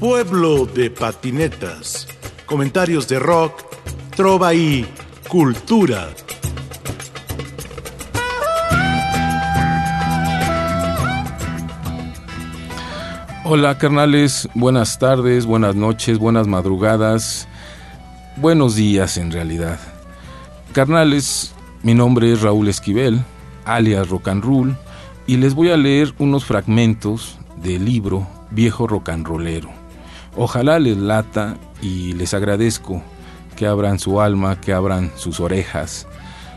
Pueblo de patinetas. Comentarios de rock, trova y cultura. Hola carnales, buenas tardes, buenas noches, buenas madrugadas, buenos días en realidad. Carnales, mi nombre es Raúl Esquivel, alias Rock and Roll, y les voy a leer unos fragmentos del libro Viejo Rollero. Ojalá les lata y les agradezco que abran su alma, que abran sus orejas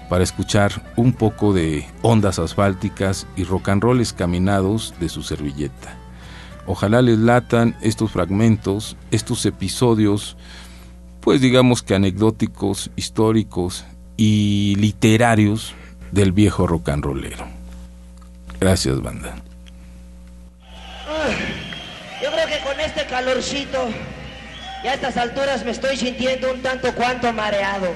para escuchar un poco de ondas asfálticas y rock and caminados de su servilleta. Ojalá les latan estos fragmentos, estos episodios, pues digamos que anecdóticos, históricos y literarios del viejo rock and rollero. Gracias, banda. Calorcito, ya a estas alturas me estoy sintiendo un tanto cuanto mareado.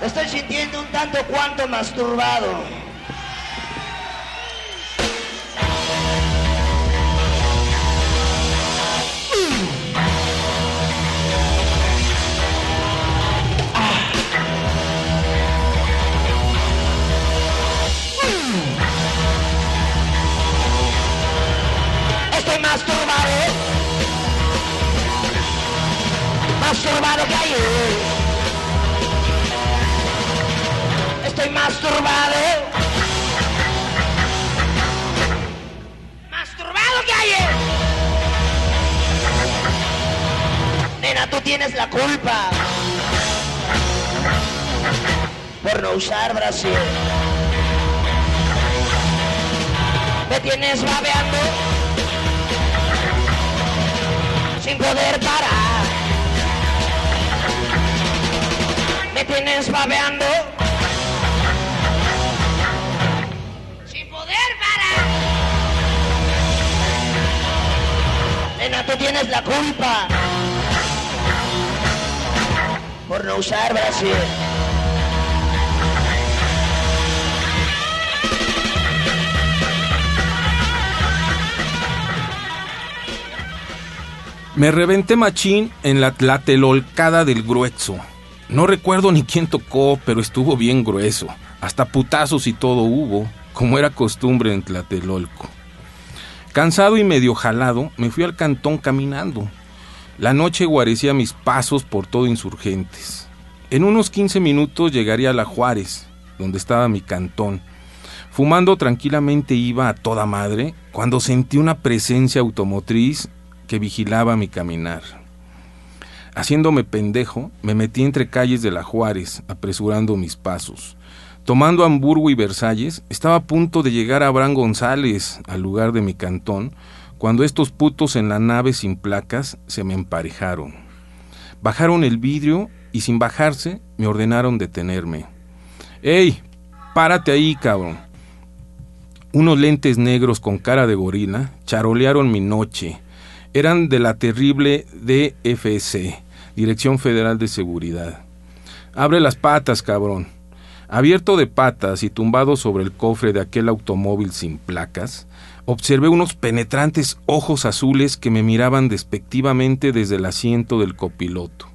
Me estoy sintiendo un tanto cuanto masturbado. Masturbado que ayer. Estoy masturbado. Masturbado que ayer. Nena, tú tienes la culpa. Por no usar Brasil. Me tienes babeando sin poder parar. Tienes babeando sin poder parar. Nena, tú tienes la culpa por no usar Brasil. Me reventé machín en la tlatelolcada del grueso. No recuerdo ni quién tocó, pero estuvo bien grueso. Hasta putazos y todo hubo, como era costumbre en Tlatelolco. Cansado y medio jalado, me fui al cantón caminando. La noche guarecía mis pasos por todo insurgentes. En unos 15 minutos llegaría a la Juárez, donde estaba mi cantón. Fumando tranquilamente iba a toda madre cuando sentí una presencia automotriz que vigilaba mi caminar. Haciéndome pendejo, me metí entre calles de la Juárez, apresurando mis pasos. Tomando Hamburgo y Versalles, estaba a punto de llegar a Abraham González, al lugar de mi cantón, cuando estos putos en la nave sin placas se me emparejaron. Bajaron el vidrio y sin bajarse me ordenaron detenerme. ¡Ey! Párate ahí, cabrón. Unos lentes negros con cara de gorila charolearon mi noche eran de la terrible DFC, Dirección Federal de Seguridad. Abre las patas, cabrón. Abierto de patas y tumbado sobre el cofre de aquel automóvil sin placas, observé unos penetrantes ojos azules que me miraban despectivamente desde el asiento del copiloto.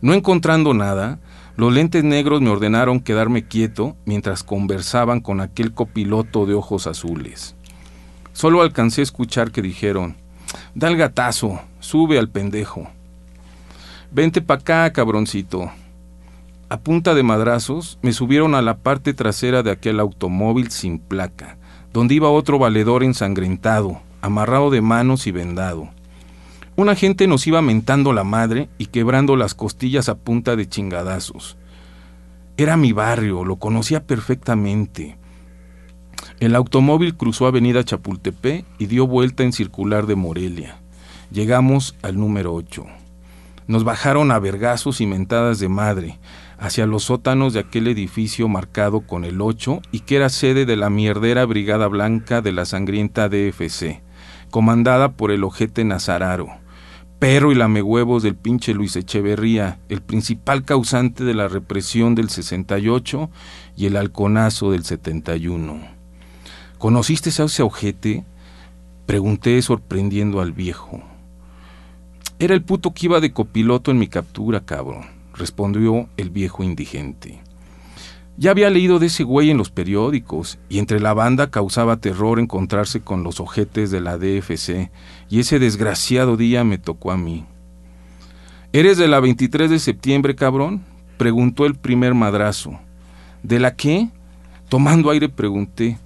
No encontrando nada, los lentes negros me ordenaron quedarme quieto mientras conversaban con aquel copiloto de ojos azules. Solo alcancé a escuchar que dijeron, Da el gatazo, sube al pendejo. Vente pa' acá, cabroncito. A punta de madrazos me subieron a la parte trasera de aquel automóvil sin placa, donde iba otro valedor ensangrentado, amarrado de manos y vendado. Una gente nos iba mentando la madre y quebrando las costillas a punta de chingadazos. Era mi barrio, lo conocía perfectamente. El automóvil cruzó Avenida Chapultepec y dio vuelta en circular de Morelia. Llegamos al número 8. Nos bajaron a vergazos y mentadas de madre hacia los sótanos de aquel edificio marcado con el 8 y que era sede de la mierdera Brigada Blanca de la sangrienta DFC, comandada por el ojete Nazararo, perro y lamehuevos del pinche Luis Echeverría, el principal causante de la represión del 68 y el halconazo del 71. ¿Conociste a ese ojete? Pregunté sorprendiendo al viejo. Era el puto que iba de copiloto en mi captura, cabrón, respondió el viejo indigente. Ya había leído de ese güey en los periódicos y entre la banda causaba terror encontrarse con los ojetes de la DFC y ese desgraciado día me tocó a mí. ¿Eres de la 23 de septiembre, cabrón? preguntó el primer madrazo. ¿De la qué? Tomando aire pregunté.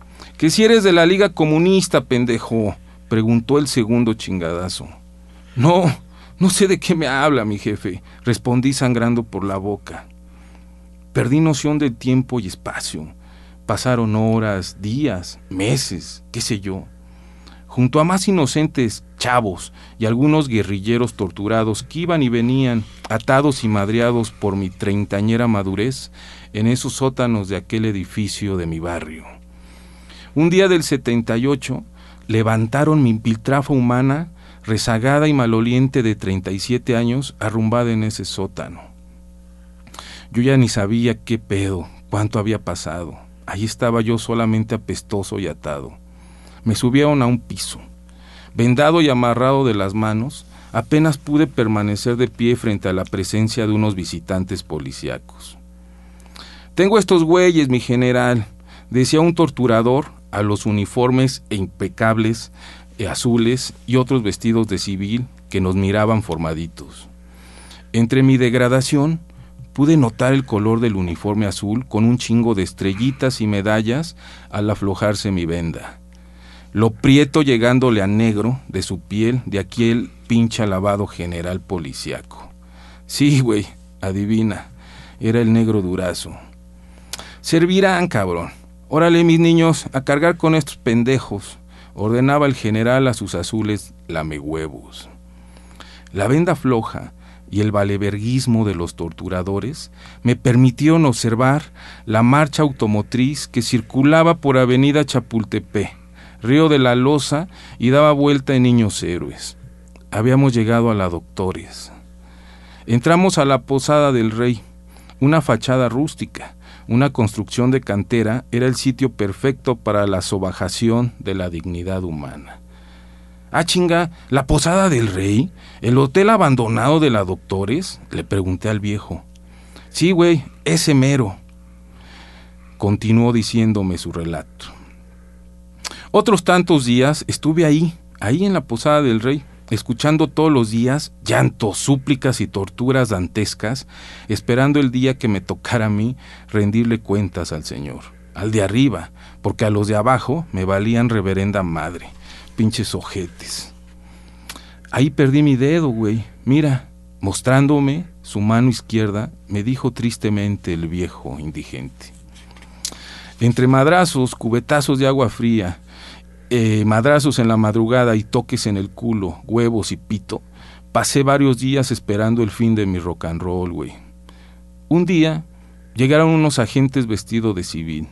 Que si eres de la Liga Comunista, pendejo, preguntó el segundo chingadazo. No, no sé de qué me habla, mi jefe, respondí sangrando por la boca. Perdí noción del tiempo y espacio. Pasaron horas, días, meses, qué sé yo. Junto a más inocentes chavos y algunos guerrilleros torturados que iban y venían, atados y madreados por mi treintañera madurez, en esos sótanos de aquel edificio de mi barrio. Un día del 78 levantaron mi piltrafa humana rezagada y maloliente de 37 años, arrumbada en ese sótano. Yo ya ni sabía qué pedo, cuánto había pasado. Allí estaba yo solamente apestoso y atado. Me subieron a un piso. Vendado y amarrado de las manos, apenas pude permanecer de pie frente a la presencia de unos visitantes policíacos. Tengo estos güeyes, mi general, decía un torturador a los uniformes e impecables eh, azules y otros vestidos de civil que nos miraban formaditos. Entre mi degradación pude notar el color del uniforme azul con un chingo de estrellitas y medallas al aflojarse mi venda. Lo prieto llegándole a negro de su piel de aquel pinche lavado general policiaco. Sí, güey, adivina, era el negro durazo. Servirán, cabrón. Órale, mis niños, a cargar con estos pendejos ordenaba el general a sus azules lamehuevos. La venda floja y el valeverguismo de los torturadores me permitieron observar la marcha automotriz que circulaba por Avenida Chapultepec, Río de la Loza y daba vuelta en Niños Héroes. Habíamos llegado a la Doctores. Entramos a la Posada del Rey, una fachada rústica, una construcción de cantera era el sitio perfecto para la sobajación de la dignidad humana. Ah, chinga, ¿la posada del rey? ¿El hotel abandonado de la doctores? Le pregunté al viejo. Sí, güey, ese mero. Continuó diciéndome su relato. Otros tantos días estuve ahí, ahí en la posada del rey escuchando todos los días llantos, súplicas y torturas dantescas, esperando el día que me tocara a mí rendirle cuentas al Señor, al de arriba, porque a los de abajo me valían reverenda madre, pinches ojetes. Ahí perdí mi dedo, güey. Mira, mostrándome su mano izquierda, me dijo tristemente el viejo indigente. Entre madrazos, cubetazos de agua fría, eh, madrazos en la madrugada y toques en el culo, huevos y pito, pasé varios días esperando el fin de mi rock and roll, güey. Un día llegaron unos agentes vestidos de civil.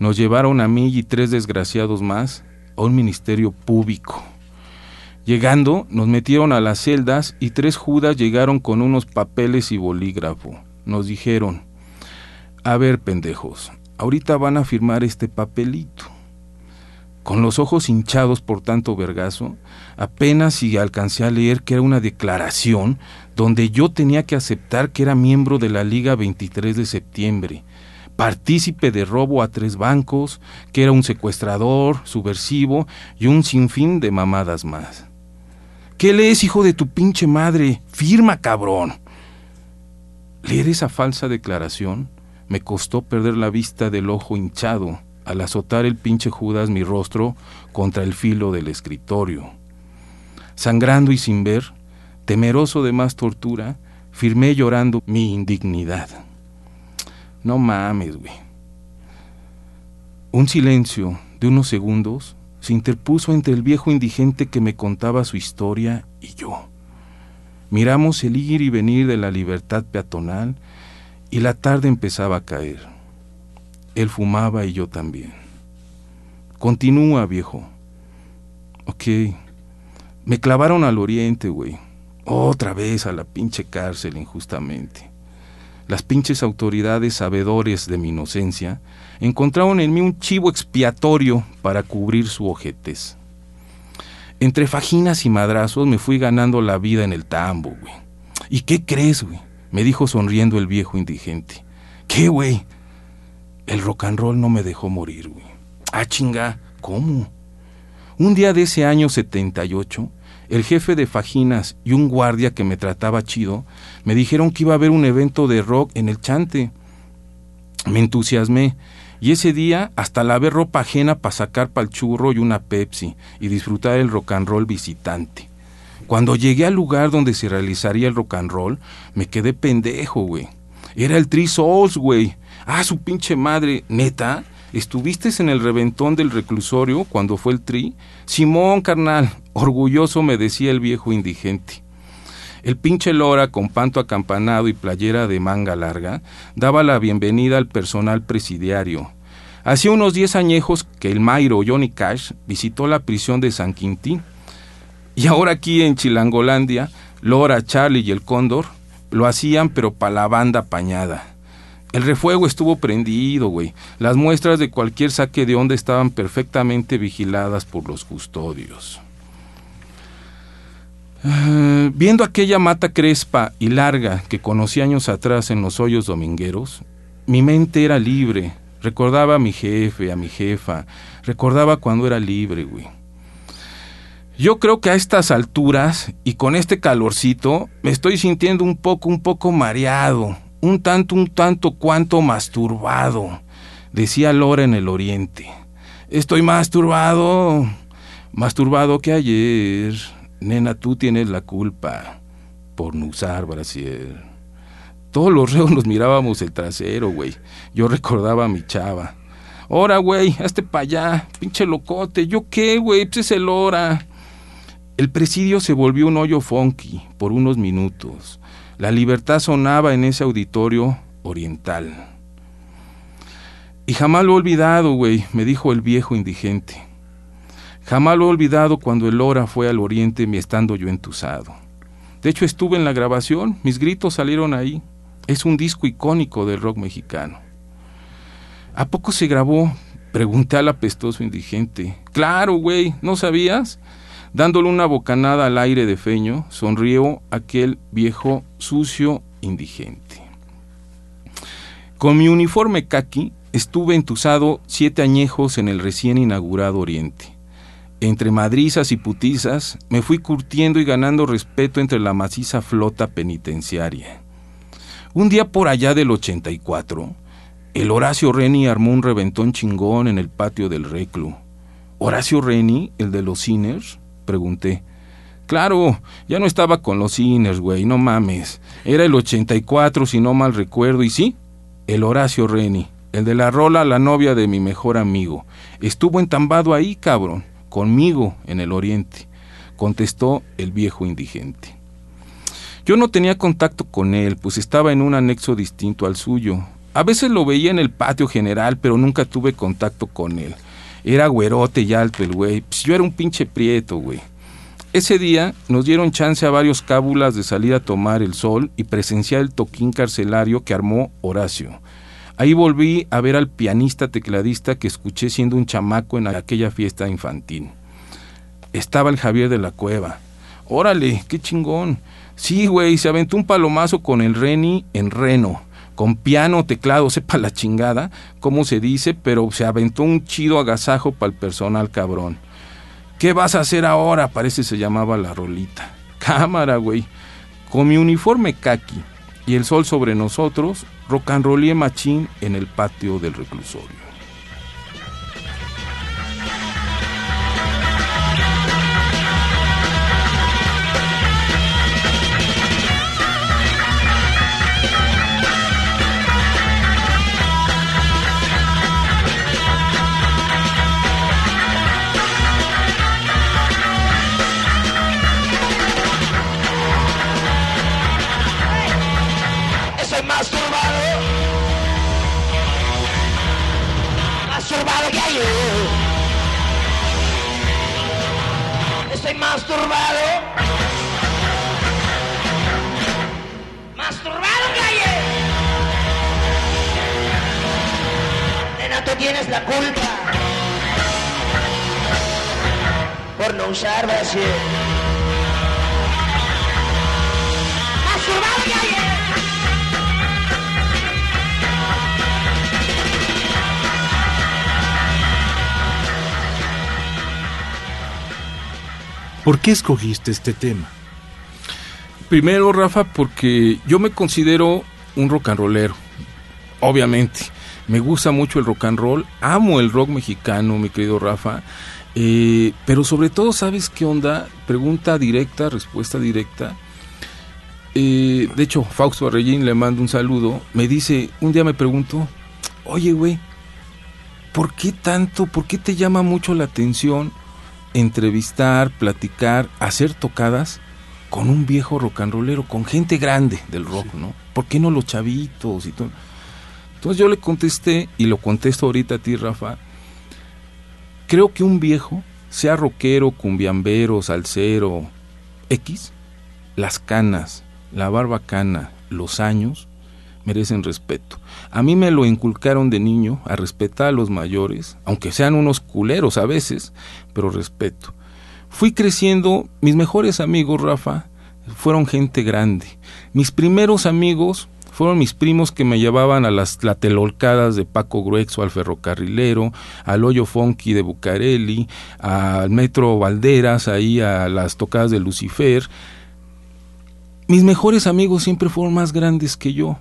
Nos llevaron a mí y tres desgraciados más a un ministerio público. Llegando, nos metieron a las celdas y tres judas llegaron con unos papeles y bolígrafo. Nos dijeron, a ver, pendejos, ahorita van a firmar este papelito con los ojos hinchados por tanto vergazo, apenas si alcancé a leer que era una declaración donde yo tenía que aceptar que era miembro de la Liga 23 de septiembre, partícipe de robo a tres bancos, que era un secuestrador, subversivo y un sinfín de mamadas más. ¿Qué lees, hijo de tu pinche madre? Firma, cabrón. Leer esa falsa declaración me costó perder la vista del ojo hinchado al azotar el pinche Judas mi rostro contra el filo del escritorio. Sangrando y sin ver, temeroso de más tortura, firmé llorando mi indignidad. No mames, güey. Un silencio de unos segundos se interpuso entre el viejo indigente que me contaba su historia y yo. Miramos el ir y venir de la libertad peatonal y la tarde empezaba a caer. Él fumaba y yo también. Continúa, viejo. Ok. Me clavaron al oriente, güey. Otra vez a la pinche cárcel injustamente. Las pinches autoridades sabedores de mi inocencia encontraron en mí un chivo expiatorio para cubrir su ojetez. Entre fajinas y madrazos me fui ganando la vida en el tambo, güey. ¿Y qué crees, güey? Me dijo sonriendo el viejo indigente. ¿Qué, güey? El rock and roll no me dejó morir, güey. Ah, chinga, ¿cómo? Un día de ese año 78, el jefe de Fajinas y un guardia que me trataba chido me dijeron que iba a haber un evento de rock en el Chante. Me entusiasmé y ese día hasta lavé ropa ajena para sacar pa'l churro y una Pepsi y disfrutar el rock and roll visitante. Cuando llegué al lugar donde se realizaría el rock and roll, me quedé pendejo, güey. Era el Three Souls, güey. Ah, su pinche madre, neta. ¿Estuviste en el reventón del reclusorio cuando fue el tri? Simón, carnal, orgulloso me decía el viejo indigente. El pinche Lora, con panto acampanado y playera de manga larga, daba la bienvenida al personal presidiario. Hacía unos diez añejos que el Mairo Johnny Cash visitó la prisión de San Quintín. Y ahora aquí en Chilangolandia, Lora, Charlie y el Cóndor lo hacían pero para la banda apañada. El refuego estuvo prendido, güey. Las muestras de cualquier saque de onda estaban perfectamente vigiladas por los custodios. Uh, viendo aquella mata crespa y larga que conocí años atrás en los hoyos domingueros, mi mente era libre. Recordaba a mi jefe, a mi jefa. Recordaba cuando era libre, güey. Yo creo que a estas alturas y con este calorcito me estoy sintiendo un poco, un poco mareado, un tanto, un tanto cuanto masturbado, decía Lora en el oriente. Estoy masturbado, masturbado que ayer. Nena, tú tienes la culpa por no usar brasier. Todos los reos nos mirábamos el trasero, güey. Yo recordaba a mi chava. Ora, güey, hazte para allá, pinche locote. ¿Yo qué, güey? Pues es el hora. El presidio se volvió un hoyo funky por unos minutos. La libertad sonaba en ese auditorio oriental. Y jamás lo he olvidado, güey, me dijo el viejo indigente. Jamás lo he olvidado cuando el hora fue al oriente mi estando yo entusado. De hecho estuve en la grabación, mis gritos salieron ahí. Es un disco icónico del rock mexicano. ¿A poco se grabó? Pregunté al apestoso indigente. Claro, güey, ¿no sabías? Dándole una bocanada al aire de feño, sonrió aquel viejo sucio indigente. Con mi uniforme kaki estuve entusado siete añejos en el recién inaugurado Oriente. Entre madrizas y putizas me fui curtiendo y ganando respeto entre la maciza flota penitenciaria. Un día por allá del 84, el Horacio Reni armó un reventón chingón en el patio del reclu. ¿Horacio Reni, el de los Sinners? Pregunté. Claro, ya no estaba con los Sinners, güey, no mames. Era el 84, si no mal recuerdo, y sí, el Horacio Reni, el de la rola, la novia de mi mejor amigo. Estuvo entambado ahí, cabrón conmigo en el oriente, contestó el viejo indigente. Yo no tenía contacto con él, pues estaba en un anexo distinto al suyo. A veces lo veía en el patio general, pero nunca tuve contacto con él. Era güerote y alto el güey. Pues yo era un pinche prieto, güey. Ese día nos dieron chance a varios cábulas de salir a tomar el sol y presenciar el toquín carcelario que armó Horacio. Ahí volví a ver al pianista tecladista que escuché siendo un chamaco en aquella fiesta infantil. Estaba el Javier de la Cueva. Órale, qué chingón. Sí, güey, se aventó un palomazo con el Reni en Reno, con piano, teclado, sepa la chingada, cómo se dice, pero se aventó un chido agasajo para el personal cabrón. ¿Qué vas a hacer ahora? Parece se llamaba la rolita. Cámara, güey. Con mi uniforme kaki y el sol sobre nosotros, and machín en el patio del reclusorio. Masturbado. Masturbado que ayer. Nena, tú tienes la culpa por no usar, Brasil. ¡Masturbado ya, ¿Por qué escogiste este tema? Primero, Rafa, porque yo me considero un rock and rollero. Obviamente. Me gusta mucho el rock and roll. Amo el rock mexicano, mi querido Rafa. Eh, pero sobre todo, ¿sabes qué onda? Pregunta directa, respuesta directa. Eh, de hecho, Fausto Arrellín le mando un saludo. Me dice, un día me pregunto, oye, güey, ¿por qué tanto, por qué te llama mucho la atención entrevistar, platicar, hacer tocadas con un viejo rock and rollero, con gente grande del rock, ¿no? ¿Por qué no los chavitos y todo? Entonces yo le contesté, y lo contesto ahorita a ti, Rafa, creo que un viejo, sea rockero, cumbiambero, salsero, X, las canas, la barba cana, los años, merecen respeto. A mí me lo inculcaron de niño a respetar a los mayores, aunque sean unos culeros a veces, pero respeto. Fui creciendo, mis mejores amigos, Rafa, fueron gente grande. Mis primeros amigos fueron mis primos que me llevaban a las latelolcadas de Paco Gruexo, al ferrocarrilero, al hoyo funky de Bucareli, al metro Valderas, ahí a las tocadas de Lucifer. Mis mejores amigos siempre fueron más grandes que yo.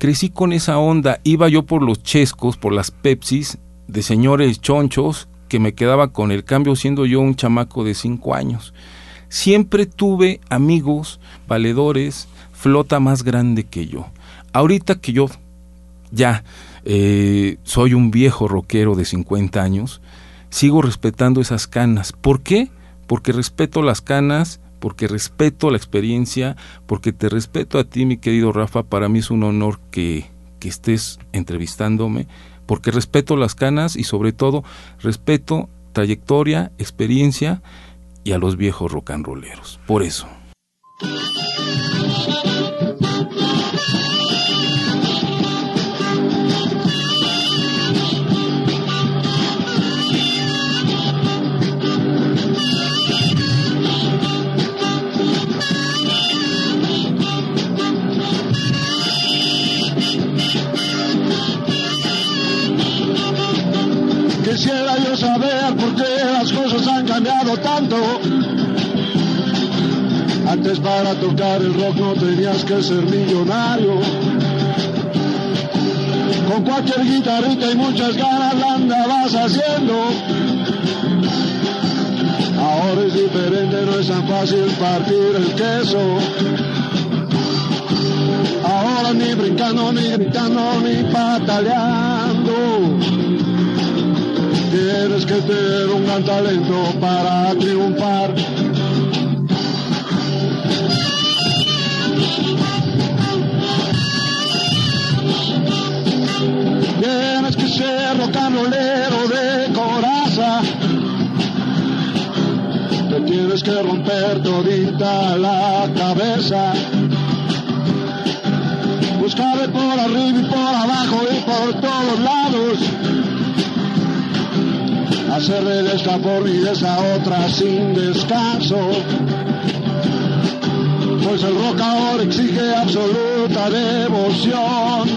Crecí con esa onda, iba yo por los chescos, por las Pepsis de señores chonchos, que me quedaba con el cambio siendo yo un chamaco de cinco años. Siempre tuve amigos, valedores, flota más grande que yo. Ahorita que yo ya eh, soy un viejo rockero de 50 años, sigo respetando esas canas. ¿Por qué? Porque respeto las canas, porque respeto la experiencia, porque te respeto a ti, mi querido Rafa. Para mí es un honor que, que estés entrevistándome, porque respeto las canas y sobre todo respeto trayectoria, experiencia y a los viejos rolleros. Por eso. Tanto. Antes para tocar el rock no tenías que ser millonario. Con cualquier guitarrita y muchas ganas la andabas haciendo. Ahora es diferente, no es tan fácil partir el queso. Ahora ni brincando, ni gritando, ni pataleando. Tienes que tener un gran talento para triunfar. Tienes que ser rocanrolero de coraza. Te tienes que romper todita la cabeza. Buscarle por arriba y por abajo y por todos lados hacerle de esta forma y de esa otra sin descanso. Pues el rock ahora exige absoluta devoción.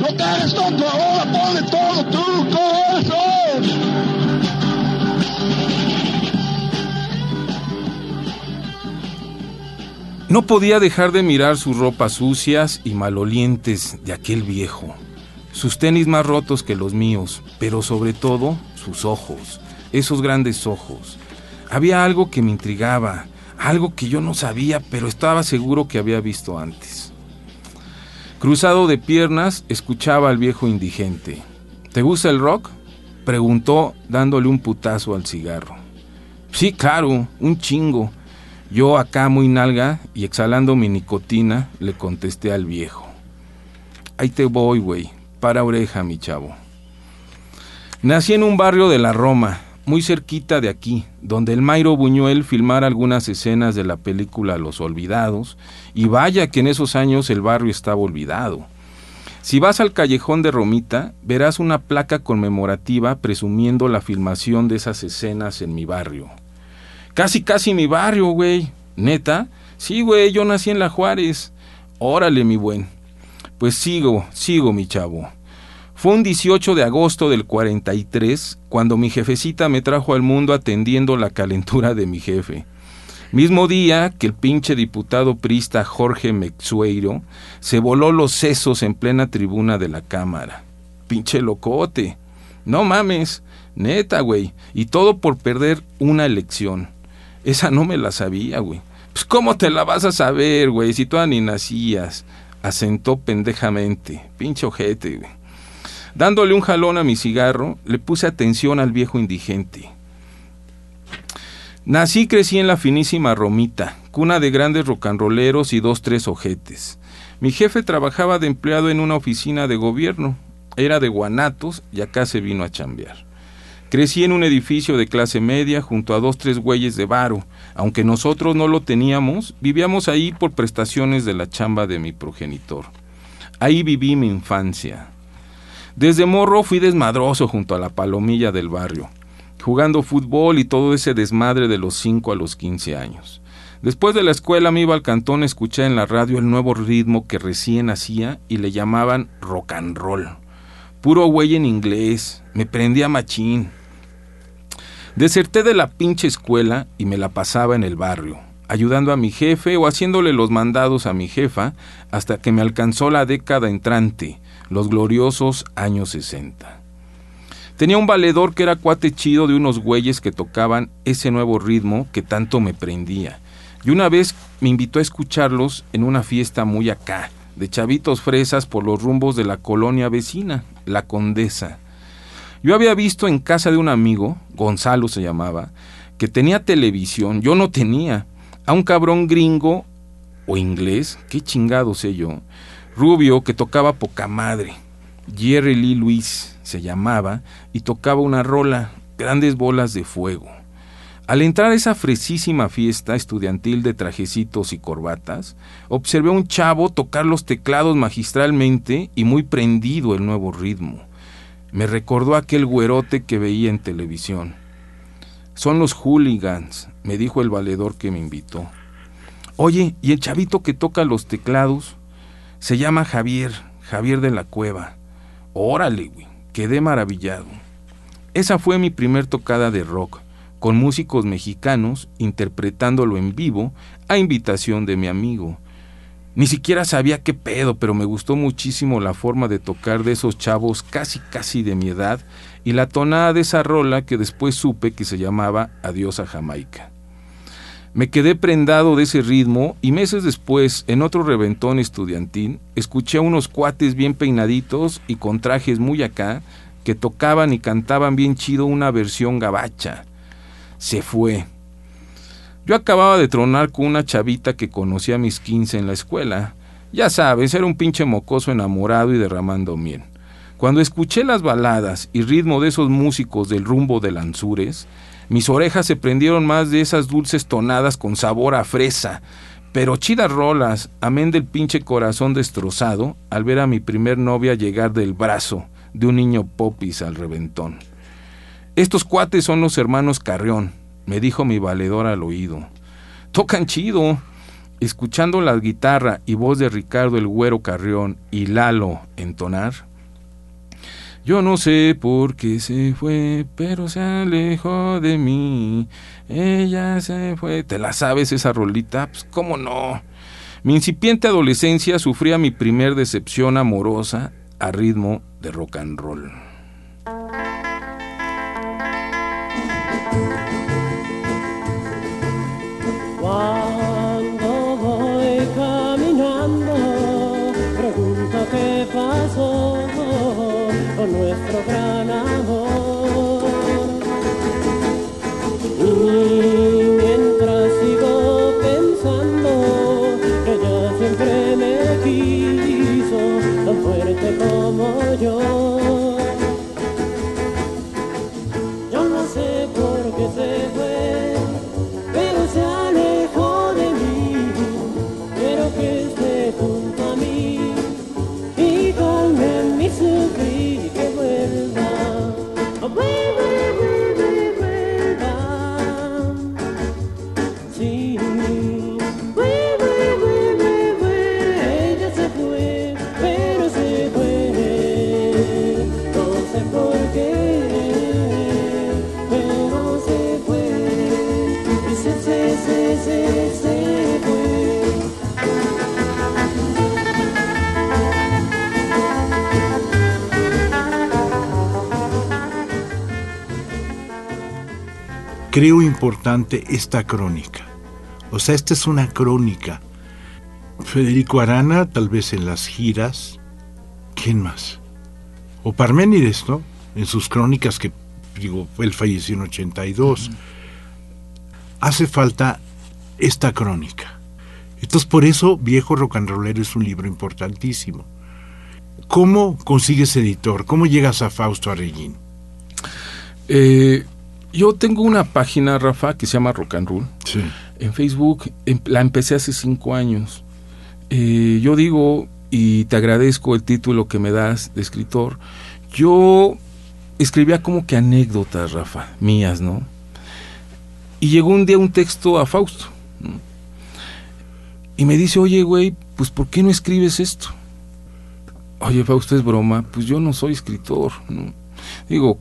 No te eres tonto ahora, ponle todo tu corazón. No podía dejar de mirar sus ropas sucias y malolientes de aquel viejo sus tenis más rotos que los míos, pero sobre todo sus ojos, esos grandes ojos. Había algo que me intrigaba, algo que yo no sabía, pero estaba seguro que había visto antes. Cruzado de piernas, escuchaba al viejo indigente. ¿Te gusta el rock? preguntó dándole un putazo al cigarro. Sí, claro, un chingo. Yo acá muy nalga y exhalando mi nicotina, le contesté al viejo. Ahí te voy, güey para oreja, mi chavo. Nací en un barrio de la Roma, muy cerquita de aquí, donde el Mairo Buñuel filmara algunas escenas de la película Los Olvidados, y vaya que en esos años el barrio estaba olvidado. Si vas al callejón de Romita, verás una placa conmemorativa presumiendo la filmación de esas escenas en mi barrio. Casi, casi mi barrio, güey. ¿Neta? Sí, güey, yo nací en La Juárez. Órale, mi buen. Pues sigo, sigo, mi chavo. Fue un 18 de agosto del 43 cuando mi jefecita me trajo al mundo atendiendo la calentura de mi jefe. Mismo día que el pinche diputado prista Jorge Mexueiro se voló los sesos en plena tribuna de la Cámara. Pinche locote. No mames, neta, güey. Y todo por perder una elección. Esa no me la sabía, güey. Pues cómo te la vas a saber, güey, si tú ni nacías. Asentó pendejamente. Pinche ojete, güey. Dándole un jalón a mi cigarro, le puse atención al viejo indigente. Nací y crecí en la finísima Romita, cuna de grandes rocanroleros y dos, tres ojetes. Mi jefe trabajaba de empleado en una oficina de gobierno. Era de Guanatos y acá se vino a chambear. Crecí en un edificio de clase media junto a dos, tres güeyes de varo. Aunque nosotros no lo teníamos, vivíamos ahí por prestaciones de la chamba de mi progenitor. Ahí viví mi infancia. Desde morro fui desmadroso junto a la palomilla del barrio, jugando fútbol y todo ese desmadre de los 5 a los 15 años. Después de la escuela me iba al cantón a escuchar en la radio el nuevo ritmo que recién hacía y le llamaban rock and roll. Puro güey en inglés, me prendía machín. Deserté de la pinche escuela y me la pasaba en el barrio, ayudando a mi jefe o haciéndole los mandados a mi jefa hasta que me alcanzó la década entrante, los gloriosos años 60. Tenía un valedor que era cuate chido de unos güeyes que tocaban ese nuevo ritmo que tanto me prendía. Y una vez me invitó a escucharlos en una fiesta muy acá, de chavitos fresas por los rumbos de la colonia vecina, la Condesa. Yo había visto en casa de un amigo, Gonzalo se llamaba, que tenía televisión, yo no tenía, a un cabrón gringo o inglés, qué chingado sé yo, rubio que tocaba poca madre. Jerry Lee Luis se llamaba y tocaba una rola, grandes bolas de fuego. Al entrar a esa fresísima fiesta estudiantil de trajecitos y corbatas, observé a un chavo tocar los teclados magistralmente y muy prendido el nuevo ritmo. Me recordó aquel güerote que veía en televisión. Son los hooligans, me dijo el valedor que me invitó. Oye, ¿y el chavito que toca los teclados? Se llama Javier, Javier de la Cueva. Órale, güey, quedé maravillado. Esa fue mi primer tocada de rock, con músicos mexicanos interpretándolo en vivo a invitación de mi amigo. Ni siquiera sabía qué pedo, pero me gustó muchísimo la forma de tocar de esos chavos casi casi de mi edad y la tonada de esa rola que después supe que se llamaba Adiós a Jamaica. Me quedé prendado de ese ritmo y meses después, en otro reventón estudiantil, escuché unos cuates bien peinaditos y con trajes muy acá que tocaban y cantaban bien chido una versión gabacha. Se fue. Yo acababa de tronar con una chavita que conocía a mis 15 en la escuela. Ya sabes, era un pinche mocoso enamorado y derramando miel. Cuando escuché las baladas y ritmo de esos músicos del rumbo de Lanzures, mis orejas se prendieron más de esas dulces tonadas con sabor a fresa, pero chidas rolas, amén del pinche corazón destrozado al ver a mi primer novia llegar del brazo de un niño popis al reventón. Estos cuates son los hermanos Carrión, me dijo mi valedor al oído. Tocan chido. Escuchando la guitarra y voz de Ricardo el Güero Carrión y Lalo entonar, yo no sé por qué se fue, pero se alejó de mí. Ella se fue. ¿Te la sabes esa rolita? Pues cómo no. Mi incipiente adolescencia sufría mi primer decepción amorosa a ritmo de rock and roll. Creo importante esta crónica. O sea, esta es una crónica. Federico Arana, tal vez en las giras. ¿Quién más? O Parménides, ¿no? En sus crónicas que, digo, él falleció en 82. Hace falta esta crónica. Entonces, por eso Viejo Rollero es un libro importantísimo. ¿Cómo consigues editor? ¿Cómo llegas a Fausto Arreguín? Eh, yo tengo una página, Rafa, que se llama Rock and Roll. Sí. En Facebook em- la empecé hace cinco años. Eh, yo digo, y te agradezco el título que me das de escritor, yo escribía como que anécdotas, Rafa, mías, ¿no? Y llegó un día un texto a Fausto. ¿no? Y me dice, oye, güey, pues ¿por qué no escribes esto? Oye, Fausto, es broma. Pues yo no soy escritor. ¿no? Digo,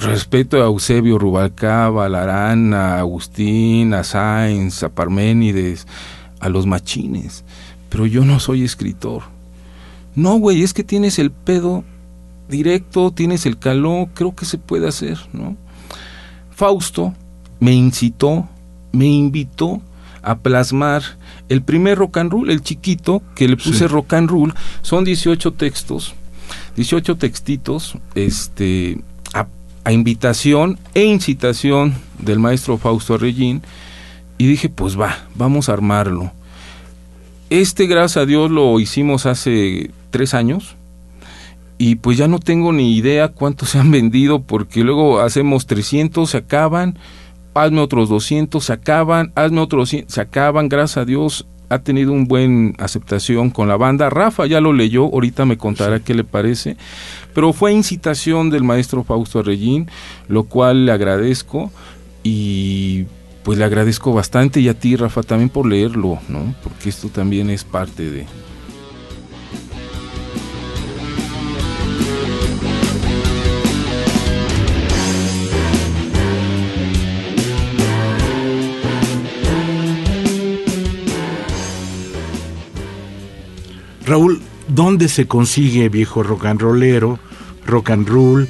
respeto a Eusebio Rubalcaba, a Larana, a Agustín, a Sainz, a Parménides, a los machines. Pero yo no soy escritor. No, güey, es que tienes el pedo directo, tienes el calor, creo que se puede hacer, ¿no? Fausto me incitó, me invitó a plasmar el primer rock and roll, el chiquito, que le puse Sí. rock and roll, son 18 textos, 18 textitos, este, a, invitación e incitación del maestro Fausto Arregín, y dije, pues va, vamos a armarlo. Este, gracias a Dios, lo hicimos hace tres años, y pues ya no tengo ni idea cuántos se han vendido, porque luego hacemos 300, se acaban, hazme otros 200, se acaban, hazme otros 100, se acaban, gracias a Dios ha tenido un buen aceptación con la banda. Rafa ya lo leyó, ahorita me contará qué le parece, pero fue incitación del maestro Fausto Arregín, lo cual le agradezco y pues le agradezco bastante y a ti Rafa también por leerlo, ¿no? Porque esto también es parte de Raúl, ¿dónde se consigue viejo rock and rollero, rock and roll,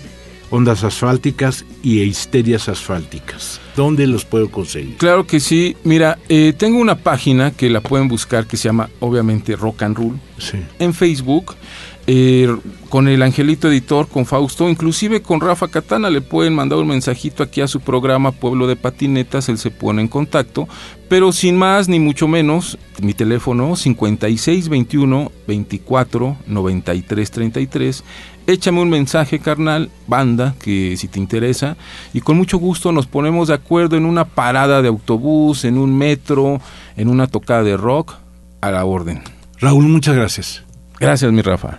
ondas asfálticas y histerias asfálticas? ¿Dónde los puedo conseguir? Claro que sí. Mira, eh, tengo una página que la pueden buscar que se llama obviamente Rock and Roll Sí. en Facebook. Eh, con el Angelito Editor, con Fausto, inclusive con Rafa Catana, le pueden mandar un mensajito aquí a su programa Pueblo de Patinetas, él se pone en contacto, pero sin más ni mucho menos, mi teléfono 5621 24 93 33, échame un mensaje carnal, banda, que si te interesa, y con mucho gusto nos ponemos de acuerdo en una parada de autobús, en un metro, en una tocada de rock, a la orden. Raúl, muchas gracias. Gracias, mi Rafa.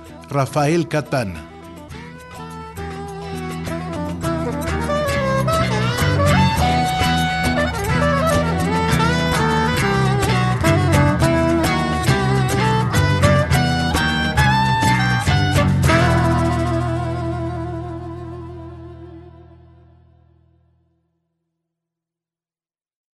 Rafael Catana.